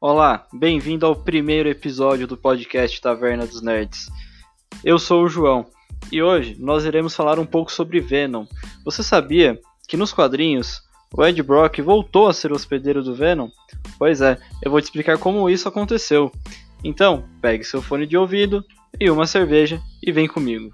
Olá, bem-vindo ao primeiro episódio do podcast Taverna dos Nerds. Eu sou o João e hoje nós iremos falar um pouco sobre Venom. Você sabia que nos quadrinhos o Ed Brock voltou a ser hospedeiro do Venom? Pois é, eu vou te explicar como isso aconteceu. Então, pegue seu fone de ouvido e uma cerveja e vem comigo.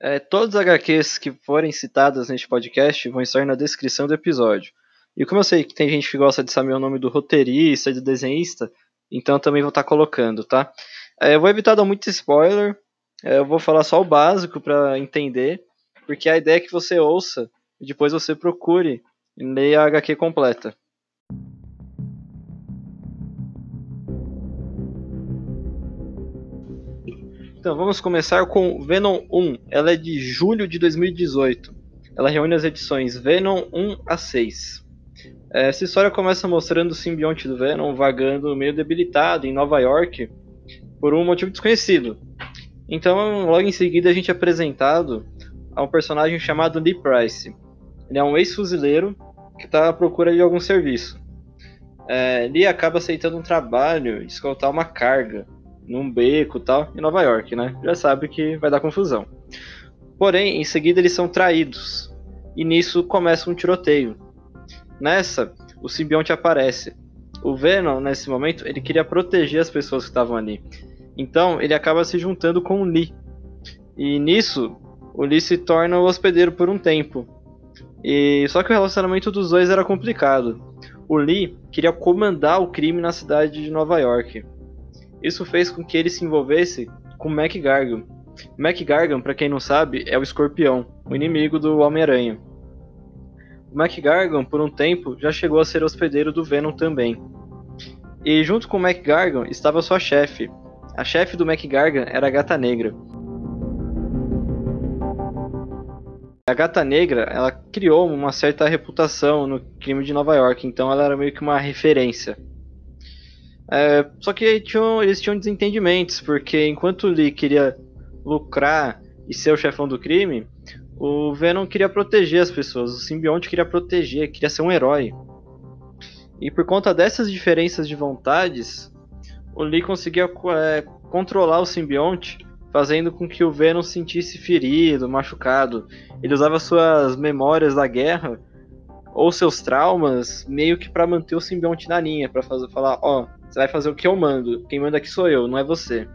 É, todas as HQs que forem citadas neste podcast vão estar na descrição do episódio. E como eu sei que tem gente que gosta de saber o nome do roteirista e do desenhista, então também vou estar colocando, tá? É, eu vou evitar dar muito spoiler, é, eu vou falar só o básico para entender, porque a ideia é que você ouça e depois você procure leia a HQ completa. Então vamos começar com Venom 1. Ela é de julho de 2018. Ela reúne as edições Venom 1 a 6. Essa história começa mostrando o simbionte do Venom vagando meio debilitado em Nova York por um motivo desconhecido. Então, logo em seguida, a gente é apresentado a um personagem chamado Lee Price. Ele é um ex-fuzileiro que está à procura de algum serviço. É, Lee acaba aceitando um trabalho de escoltar uma carga num beco tal, em Nova York, né? Já sabe que vai dar confusão. Porém, em seguida eles são traídos. E nisso começa um tiroteio. Nessa, o simbionte aparece. O Venom, nesse momento, ele queria proteger as pessoas que estavam ali. Então, ele acaba se juntando com o Lee. E nisso, o Lee se torna o hospedeiro por um tempo. E só que o relacionamento dos dois era complicado. O Lee queria comandar o crime na cidade de Nova York. Isso fez com que ele se envolvesse com Mac Gargan. Mac Gargan, para quem não sabe, é o Escorpião, o inimigo do Homem-Aranha. O Mac Gargan, por um tempo, já chegou a ser hospedeiro do Venom também. E junto com o Mac Gargan estava sua chefe. A chefe do Mac Gargan era a Gata Negra. A Gata Negra, ela criou uma certa reputação no crime de Nova York, então ela era meio que uma referência. É, só que tinham, eles tinham desentendimentos, porque enquanto Lee queria lucrar e ser o chefão do crime, o Venom queria proteger as pessoas, o simbionte queria proteger, queria ser um herói. E por conta dessas diferenças de vontades, o Lee conseguia é, controlar o simbionte, fazendo com que o Venom se sentisse ferido, machucado. Ele usava suas memórias da guerra ou seus traumas meio que para manter o simbionte na linha, para falar, ó, oh, você vai fazer o que eu mando. Quem manda aqui sou eu, não é você.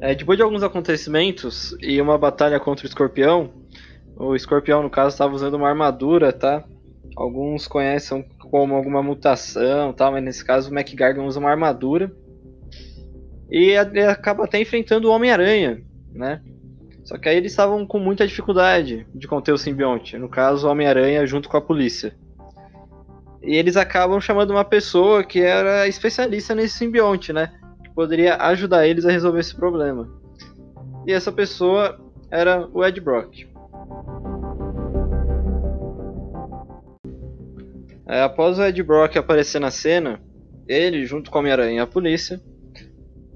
É, depois de alguns acontecimentos e uma batalha contra o escorpião, o escorpião, no caso, estava usando uma armadura, tá? Alguns conhecem como alguma mutação, tá? mas nesse caso o McGargan usa uma armadura. E ele acaba até enfrentando o Homem-Aranha, né? Só que aí eles estavam com muita dificuldade de conter o simbionte. No caso, Homem-Aranha junto com a polícia. E eles acabam chamando uma pessoa que era especialista nesse simbionte, né? Que poderia ajudar eles a resolver esse problema. E essa pessoa era o Ed Brock. É, após o Ed Brock aparecer na cena, ele, junto com o Homem-Aranha e a polícia,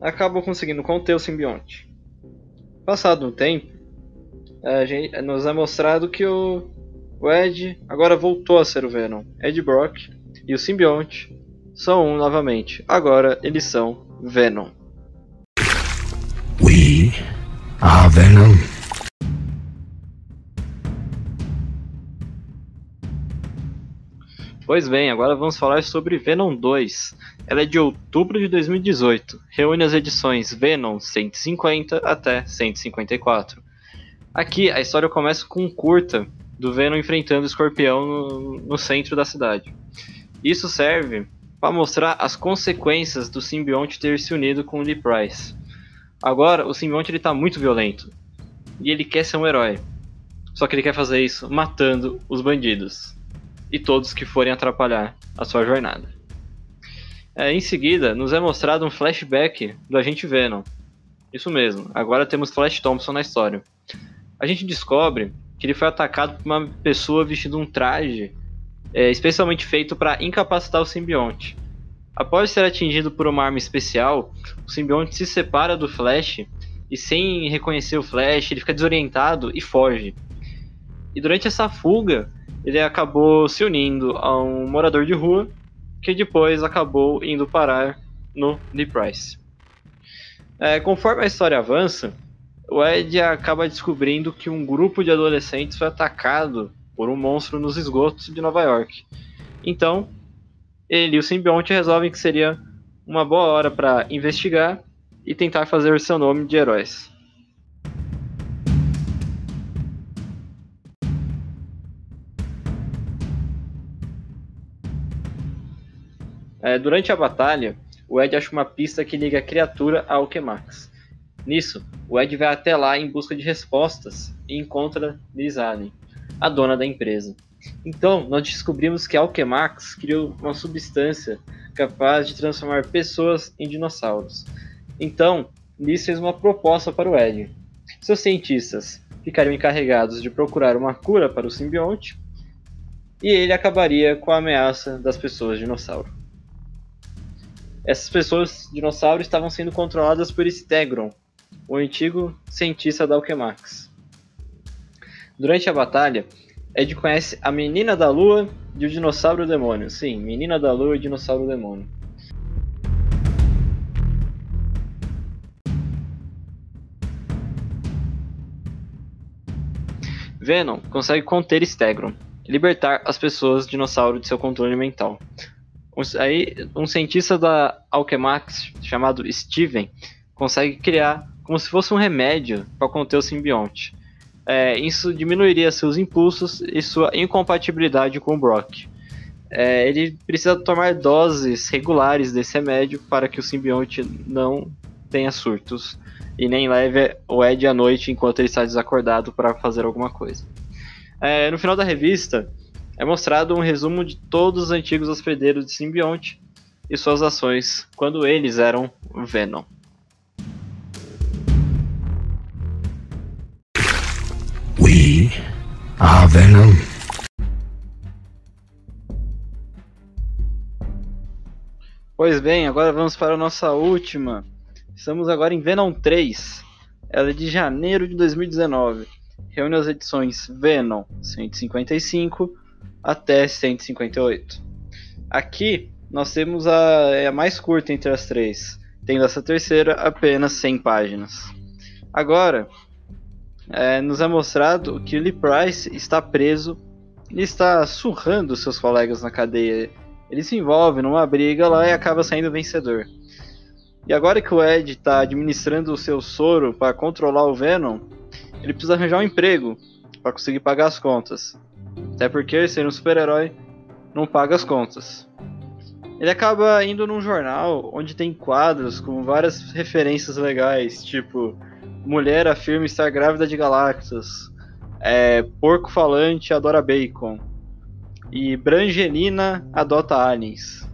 acabam conseguindo conter o simbionte. Passado um tempo, a gente, nos é mostrado que o, o Ed agora voltou a ser o Venom. Ed Brock e o simbionte são um novamente. Agora eles são Venom. We are Venom. Pois bem, agora vamos falar sobre Venom 2. Ela é de outubro de 2018. Reúne as edições Venom 150 até 154. Aqui a história começa com um curta do Venom enfrentando o escorpião no, no centro da cidade. Isso serve para mostrar as consequências do simbionte ter se unido com o Lee Price. Agora, o simbionte está muito violento e ele quer ser um herói. Só que ele quer fazer isso matando os bandidos e todos que forem atrapalhar a sua jornada. É, em seguida, nos é mostrado um flashback do agente Venom. Isso mesmo, agora temos Flash Thompson na história. A gente descobre que ele foi atacado por uma pessoa vestindo um traje é, especialmente feito para incapacitar o simbionte. Após ser atingido por uma arma especial, o simbionte se separa do Flash e sem reconhecer o Flash, ele fica desorientado e foge. E durante essa fuga, ele acabou se unindo a um morador de rua que depois acabou indo parar no Lee Price. É, conforme a história avança, o Ed acaba descobrindo que um grupo de adolescentes foi atacado por um monstro nos esgotos de Nova York. Então, ele e o simbionte resolvem que seria uma boa hora para investigar e tentar fazer seu nome de heróis. É, durante a batalha, o Ed acha uma pista que liga a criatura a Alchemax. Nisso, o Ed vai até lá em busca de respostas e encontra Liz Allen, a dona da empresa. Então, nós descobrimos que a Alchemax criou uma substância capaz de transformar pessoas em dinossauros. Então, Liz fez uma proposta para o Ed. Seus cientistas ficariam encarregados de procurar uma cura para o simbionte e ele acabaria com a ameaça das pessoas dinossauro. Essas pessoas dinossauros estavam sendo controladas por Stegron, o antigo cientista da Alchemax. Durante a batalha, Ed conhece a Menina da Lua e o Dinossauro Demônio. Sim, Menina da Lua e Dinossauro Demônio. Venom consegue conter Stegron libertar as pessoas dinossauro de seu controle mental. Aí, um cientista da Alchemax chamado Steven consegue criar como se fosse um remédio para conter o simbionte. É, isso diminuiria seus impulsos e sua incompatibilidade com o Brock. É, ele precisa tomar doses regulares desse remédio para que o simbionte não tenha surtos e nem leve o Ed à noite enquanto ele está desacordado para fazer alguma coisa. É, no final da revista, é mostrado um resumo de todos os antigos hospedeiros de simbionte e suas ações quando eles eram Venom. We are Venom. Pois bem, agora vamos para a nossa última. Estamos agora em Venom 3. Ela é de janeiro de 2019. Reúne as edições Venom 155, até 158. Aqui nós temos a, é a mais curta entre as três, tendo essa terceira apenas 100 páginas. Agora, é, nos é mostrado que Lee Price está preso e está surrando seus colegas na cadeia. Ele se envolve numa briga lá e acaba saindo vencedor. E agora que o Ed está administrando o seu soro para controlar o Venom, ele precisa arranjar um emprego para conseguir pagar as contas. Até porque ser um super-herói não paga as contas. Ele acaba indo num jornal onde tem quadros com várias referências legais, tipo Mulher afirma estar grávida de Galactus, é, Porco falante adora bacon e Brangelina adota aliens.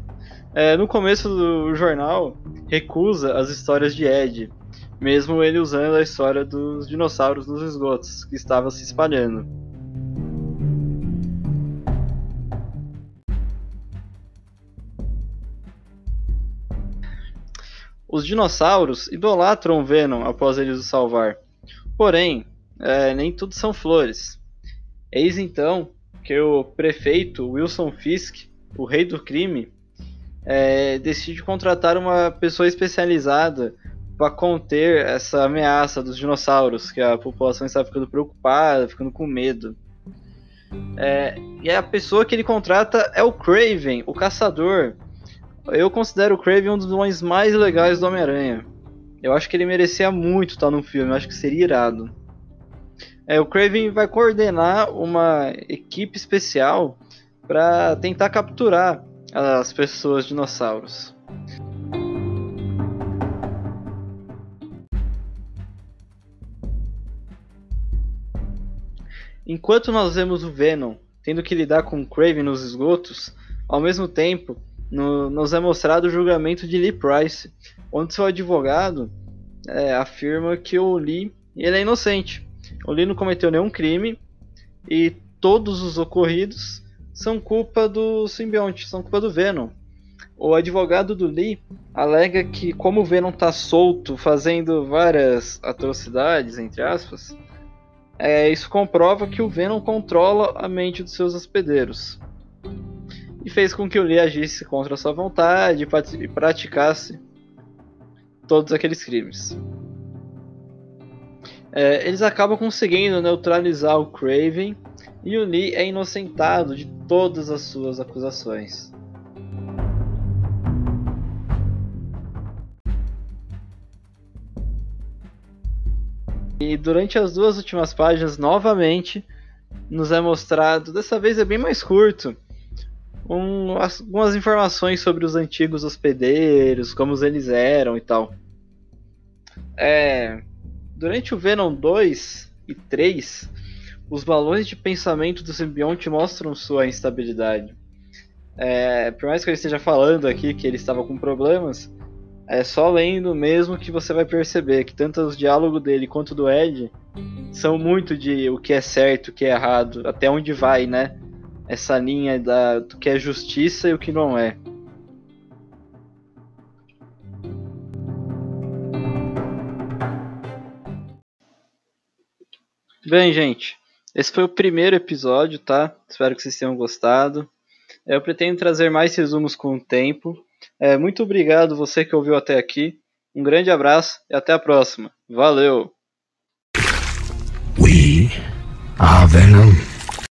É, no começo do jornal, recusa as histórias de Ed, mesmo ele usando a história dos dinossauros nos esgotos, que estava se espalhando. Os dinossauros idolatram Venom após eles o salvar. Porém, é, nem tudo são flores. Eis então que o prefeito Wilson Fisk, o rei do crime, é, decide contratar uma pessoa especializada para conter essa ameaça dos dinossauros, que a população está ficando preocupada, ficando com medo. É, e a pessoa que ele contrata é o Craven, o caçador, eu considero o Craven um dos vilões mais legais do Homem-Aranha. Eu acho que ele merecia muito estar no filme, eu acho que seria irado. É, o Craven vai coordenar uma equipe especial para tentar capturar as pessoas dinossauros. Enquanto nós vemos o Venom tendo que lidar com o Craven nos esgotos, ao mesmo tempo no, nos é mostrado o julgamento de Lee Price, onde seu advogado é, afirma que o Lee ele é inocente. O Lee não cometeu nenhum crime e todos os ocorridos são culpa do simbionte, são culpa do Venom. O advogado do Lee alega que como o Venom tá solto, fazendo várias atrocidades, entre aspas, é, isso comprova que o Venom controla a mente dos seus hospedeiros. E fez com que o Lee agisse contra sua vontade e praticasse todos aqueles crimes. É, eles acabam conseguindo neutralizar o Craven e o Lee é inocentado de todas as suas acusações. E durante as duas últimas páginas, novamente, nos é mostrado, dessa vez é bem mais curto, um, algumas informações sobre os antigos hospedeiros, como eles eram e tal. É, durante o Venom 2 e 3, os balões de pensamento do simbionte mostram sua instabilidade. É, por mais que eu esteja falando aqui que ele estava com problemas, é só lendo mesmo que você vai perceber que tanto os diálogos dele quanto do Ed são muito de o que é certo, o que é errado, até onde vai, né? Essa linha da, do que é justiça e o que não é. Bem, gente, esse foi o primeiro episódio, tá? Espero que vocês tenham gostado. Eu pretendo trazer mais resumos com o tempo. É, muito obrigado você que ouviu até aqui. Um grande abraço e até a próxima. Valeu! We are Venom.